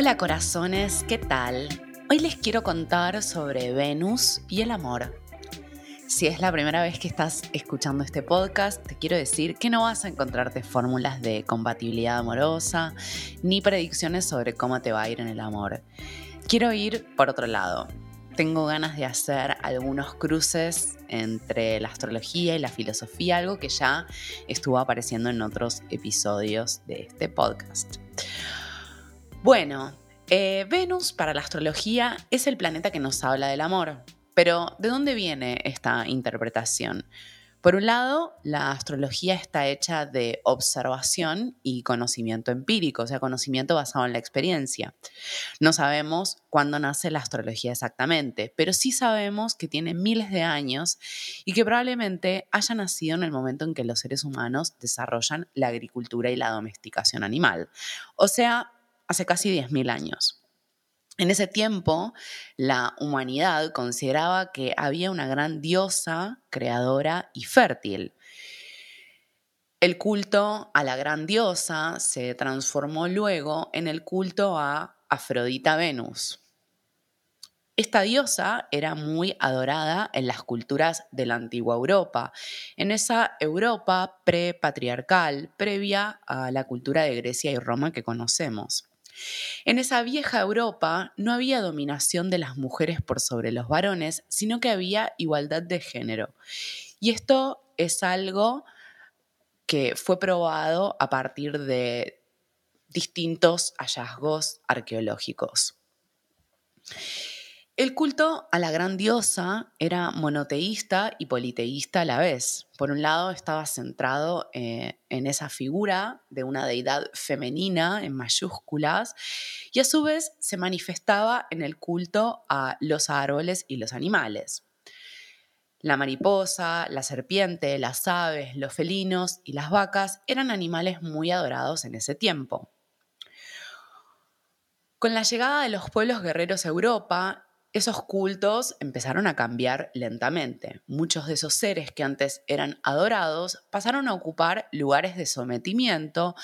Hola corazones, ¿qué tal? Hoy les quiero contar sobre Venus y el amor. Si es la primera vez que estás escuchando este podcast, te quiero decir que no vas a encontrarte fórmulas de compatibilidad amorosa ni predicciones sobre cómo te va a ir en el amor. Quiero ir por otro lado. Tengo ganas de hacer algunos cruces entre la astrología y la filosofía, algo que ya estuvo apareciendo en otros episodios de este podcast. Bueno, eh, Venus para la astrología es el planeta que nos habla del amor. Pero, ¿de dónde viene esta interpretación? Por un lado, la astrología está hecha de observación y conocimiento empírico, o sea, conocimiento basado en la experiencia. No sabemos cuándo nace la astrología exactamente, pero sí sabemos que tiene miles de años y que probablemente haya nacido en el momento en que los seres humanos desarrollan la agricultura y la domesticación animal, o sea, hace casi 10.000 años. En ese tiempo, la humanidad consideraba que había una gran diosa creadora y fértil. El culto a la gran diosa se transformó luego en el culto a Afrodita Venus. Esta diosa era muy adorada en las culturas de la antigua Europa, en esa Europa prepatriarcal previa a la cultura de Grecia y Roma que conocemos. En esa vieja Europa no había dominación de las mujeres por sobre los varones, sino que había igualdad de género. Y esto es algo que fue probado a partir de distintos hallazgos arqueológicos. El culto a la gran diosa era monoteísta y politeísta a la vez. Por un lado estaba centrado eh, en esa figura de una deidad femenina en mayúsculas y a su vez se manifestaba en el culto a los árboles y los animales. La mariposa, la serpiente, las aves, los felinos y las vacas eran animales muy adorados en ese tiempo. Con la llegada de los pueblos guerreros a Europa, esos cultos empezaron a cambiar lentamente. Muchos de esos seres que antes eran adorados pasaron a ocupar lugares de sometimiento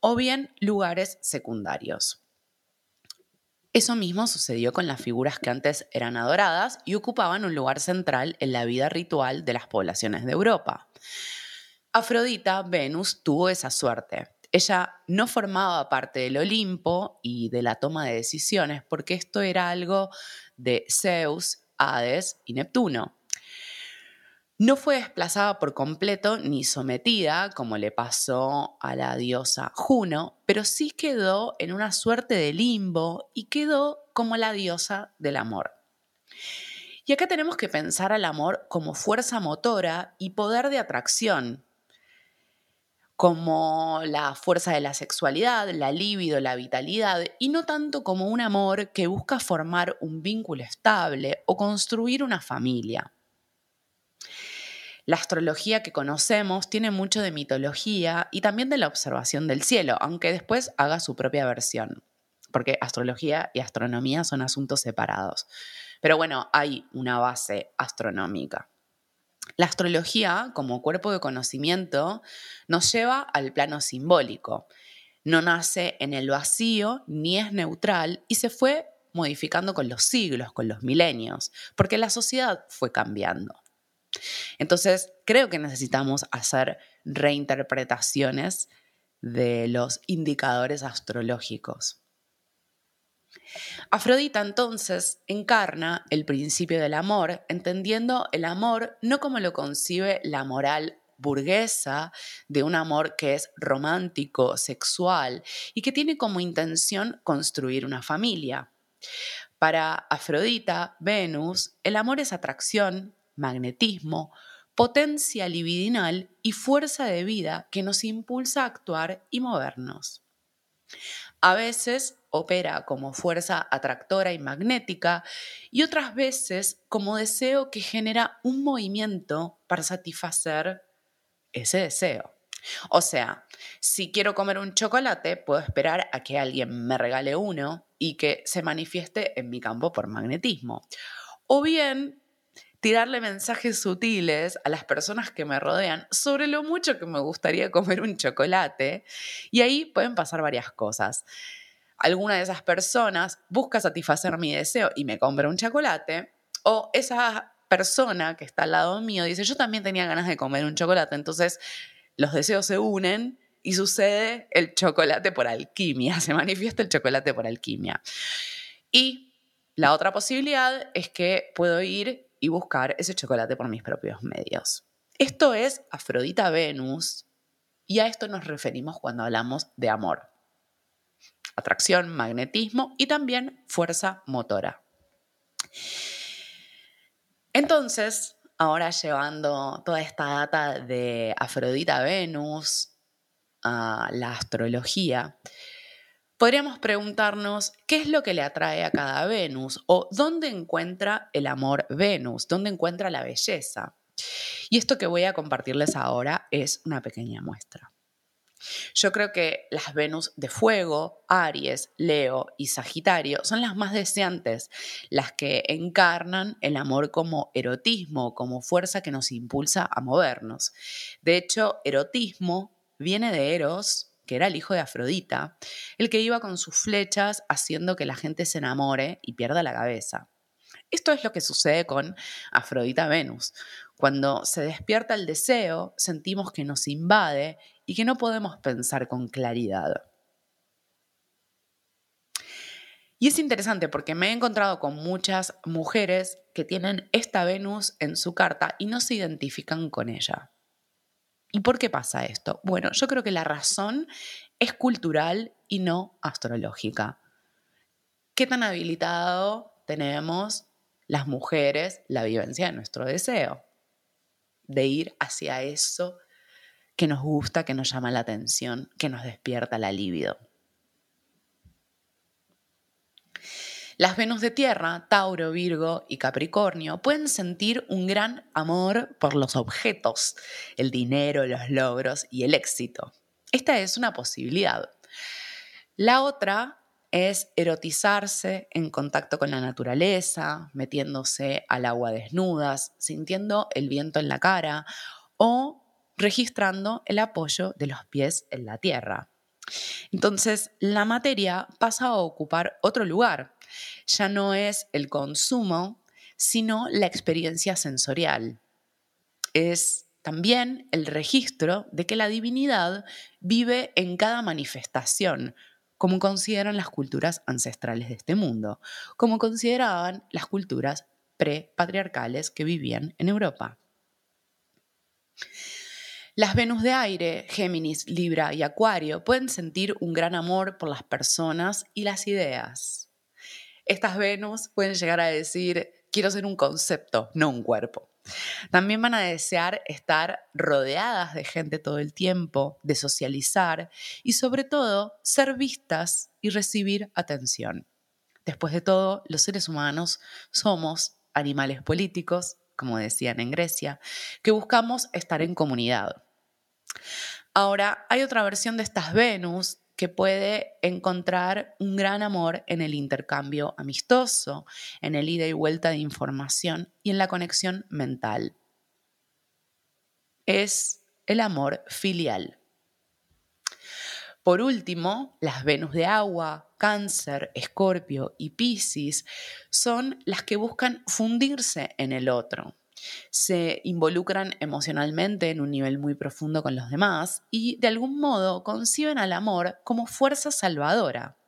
o bien lugares secundarios. Eso mismo sucedió con las figuras que antes eran adoradas y ocupaban un lugar central en la vida ritual de las poblaciones de Europa. Afrodita, Venus, tuvo esa suerte. Ella no formaba parte del Olimpo y de la toma de decisiones porque esto era algo de Zeus, Hades y Neptuno. No fue desplazada por completo ni sometida, como le pasó a la diosa Juno, pero sí quedó en una suerte de limbo y quedó como la diosa del amor. Y acá tenemos que pensar al amor como fuerza motora y poder de atracción, como la fuerza de la sexualidad, la libido, la vitalidad, y no tanto como un amor que busca formar un vínculo estable o construir una familia. La astrología que conocemos tiene mucho de mitología y también de la observación del cielo, aunque después haga su propia versión, porque astrología y astronomía son asuntos separados. Pero bueno, hay una base astronómica. La astrología, como cuerpo de conocimiento, nos lleva al plano simbólico. No nace en el vacío ni es neutral y se fue modificando con los siglos, con los milenios, porque la sociedad fue cambiando. Entonces, creo que necesitamos hacer reinterpretaciones de los indicadores astrológicos. Afrodita entonces encarna el principio del amor, entendiendo el amor no como lo concibe la moral burguesa de un amor que es romántico, sexual y que tiene como intención construir una familia. Para Afrodita, Venus, el amor es atracción, magnetismo, potencia libidinal y fuerza de vida que nos impulsa a actuar y movernos. A veces opera como fuerza atractora y magnética y otras veces como deseo que genera un movimiento para satisfacer ese deseo. O sea, si quiero comer un chocolate, puedo esperar a que alguien me regale uno y que se manifieste en mi campo por magnetismo. O bien tirarle mensajes sutiles a las personas que me rodean sobre lo mucho que me gustaría comer un chocolate y ahí pueden pasar varias cosas. alguna de esas personas busca satisfacer mi deseo y me compra un chocolate, o esa persona que está al lado mío dice, yo también tenía ganas de comer un chocolate, entonces los deseos se unen y sucede el chocolate por alquimia, se manifiesta el chocolate por alquimia. Y la otra posibilidad es que puedo ir y buscar ese chocolate por mis propios medios. Esto es Afrodita Venus y a esto nos referimos cuando hablamos de amor. Atracción, magnetismo y también fuerza motora. Entonces, ahora llevando toda esta data de Afrodita Venus a la astrología, podríamos preguntarnos qué es lo que le atrae a cada Venus o dónde encuentra el amor Venus, dónde encuentra la belleza. Y esto que voy a compartirles ahora es una pequeña muestra. Yo creo que las Venus de fuego, Aries, Leo y Sagitario son las más deseantes, las que encarnan el amor como erotismo, como fuerza que nos impulsa a movernos. De hecho, erotismo viene de Eros, que era el hijo de Afrodita, el que iba con sus flechas haciendo que la gente se enamore y pierda la cabeza. Esto es lo que sucede con Afrodita Venus. Cuando se despierta el deseo, sentimos que nos invade y que no podemos pensar con claridad. Y es interesante porque me he encontrado con muchas mujeres que tienen esta Venus en su carta y no se identifican con ella. ¿Y por qué pasa esto? Bueno, yo creo que la razón es cultural y no astrológica. ¿Qué tan habilitado tenemos las mujeres la vivencia de nuestro deseo? De ir hacia eso que nos gusta, que nos llama la atención, que nos despierta la libido. Las Venus de Tierra, Tauro, Virgo y Capricornio pueden sentir un gran amor por los objetos, el dinero, los logros y el éxito. Esta es una posibilidad. La otra es erotizarse en contacto con la naturaleza, metiéndose al agua desnudas, sintiendo el viento en la cara o registrando el apoyo de los pies en la tierra. Entonces, la materia pasa a ocupar otro lugar ya no es el consumo, sino la experiencia sensorial. Es también el registro de que la divinidad vive en cada manifestación, como consideran las culturas ancestrales de este mundo, como consideraban las culturas prepatriarcales que vivían en Europa. Las Venus de aire, Géminis, Libra y Acuario pueden sentir un gran amor por las personas y las ideas. Estas Venus pueden llegar a decir, quiero ser un concepto, no un cuerpo. También van a desear estar rodeadas de gente todo el tiempo, de socializar y sobre todo ser vistas y recibir atención. Después de todo, los seres humanos somos animales políticos, como decían en Grecia, que buscamos estar en comunidad. Ahora, hay otra versión de estas Venus que puede encontrar un gran amor en el intercambio amistoso, en el ida y vuelta de información y en la conexión mental. Es el amor filial. Por último, las Venus de agua, Cáncer, Escorpio y Piscis son las que buscan fundirse en el otro, se involucran emocionalmente en un nivel muy profundo con los demás y de algún modo conciben al amor como fuerza salvadora.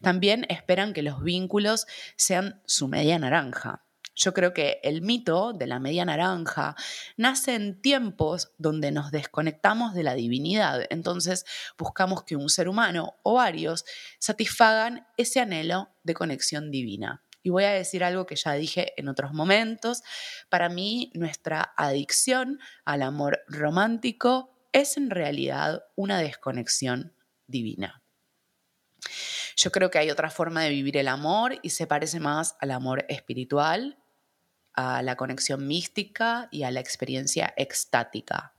También esperan que los vínculos sean su media naranja. Yo creo que el mito de la media naranja nace en tiempos donde nos desconectamos de la divinidad, entonces buscamos que un ser humano o varios satisfagan ese anhelo de conexión divina. Y voy a decir algo que ya dije en otros momentos. Para mí, nuestra adicción al amor romántico es en realidad una desconexión divina. Yo creo que hay otra forma de vivir el amor y se parece más al amor espiritual, a la conexión mística y a la experiencia extática.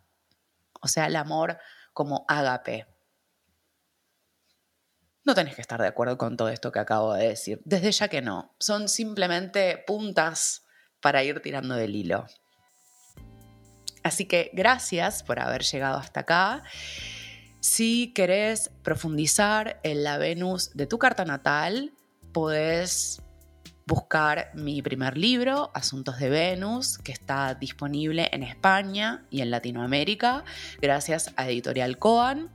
O sea, el amor como ágape, no tenés que estar de acuerdo con todo esto que acabo de decir. Desde ya que no. Son simplemente puntas para ir tirando del hilo. Así que gracias por haber llegado hasta acá. Si querés profundizar en la Venus de tu carta natal, podés buscar mi primer libro, Asuntos de Venus, que está disponible en España y en Latinoamérica, gracias a Editorial Coan,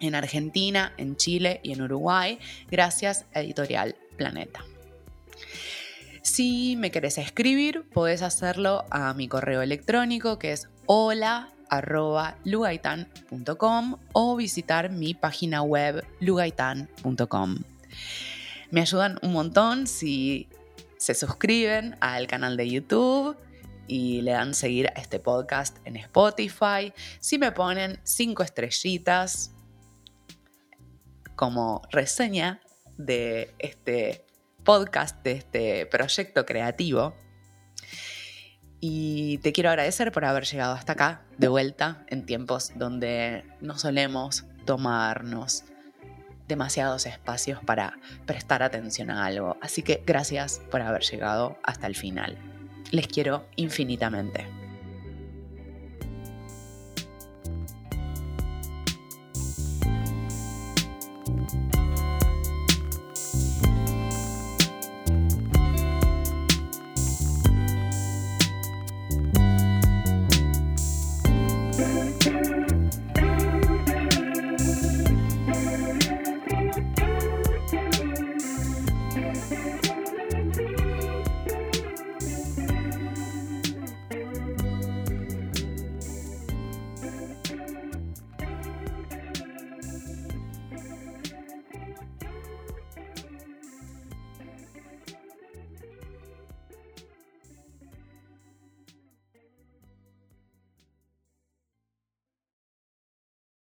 en Argentina, en Chile y en Uruguay, gracias a Editorial Planeta. Si me querés escribir, podés hacerlo a mi correo electrónico que es hola.lugaitan.com o visitar mi página web lugaitan.com. Me ayudan un montón si se suscriben al canal de YouTube y le dan seguir a este podcast en Spotify. Si me ponen cinco estrellitas como reseña de este podcast, de este proyecto creativo. Y te quiero agradecer por haber llegado hasta acá, de vuelta, en tiempos donde no solemos tomarnos demasiados espacios para prestar atención a algo. Así que gracias por haber llegado hasta el final. Les quiero infinitamente.